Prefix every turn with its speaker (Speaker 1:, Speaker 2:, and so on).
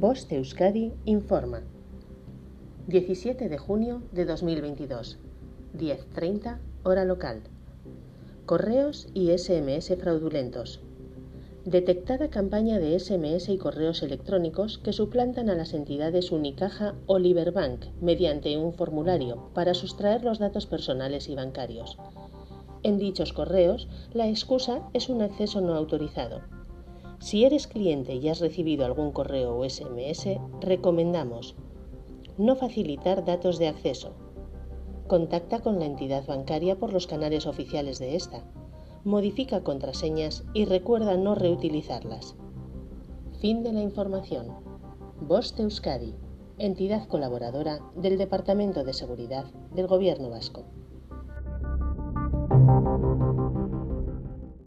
Speaker 1: Voz de Euskadi informa. 17 de junio de 2022, 10.30 hora local. Correos y SMS fraudulentos. Detectada campaña de SMS y correos electrónicos que suplantan a las entidades Unicaja o Liberbank mediante un formulario para sustraer los datos personales y bancarios. En dichos correos, la excusa es un acceso no autorizado. Si eres cliente y has recibido algún correo o SMS, recomendamos no facilitar datos de acceso. Contacta con la entidad bancaria por los canales oficiales de esta modifica contraseñas y recuerda no reutilizarlas. Fin de la información. Voz Euskadi, entidad colaboradora del Departamento de Seguridad del Gobierno Vasco.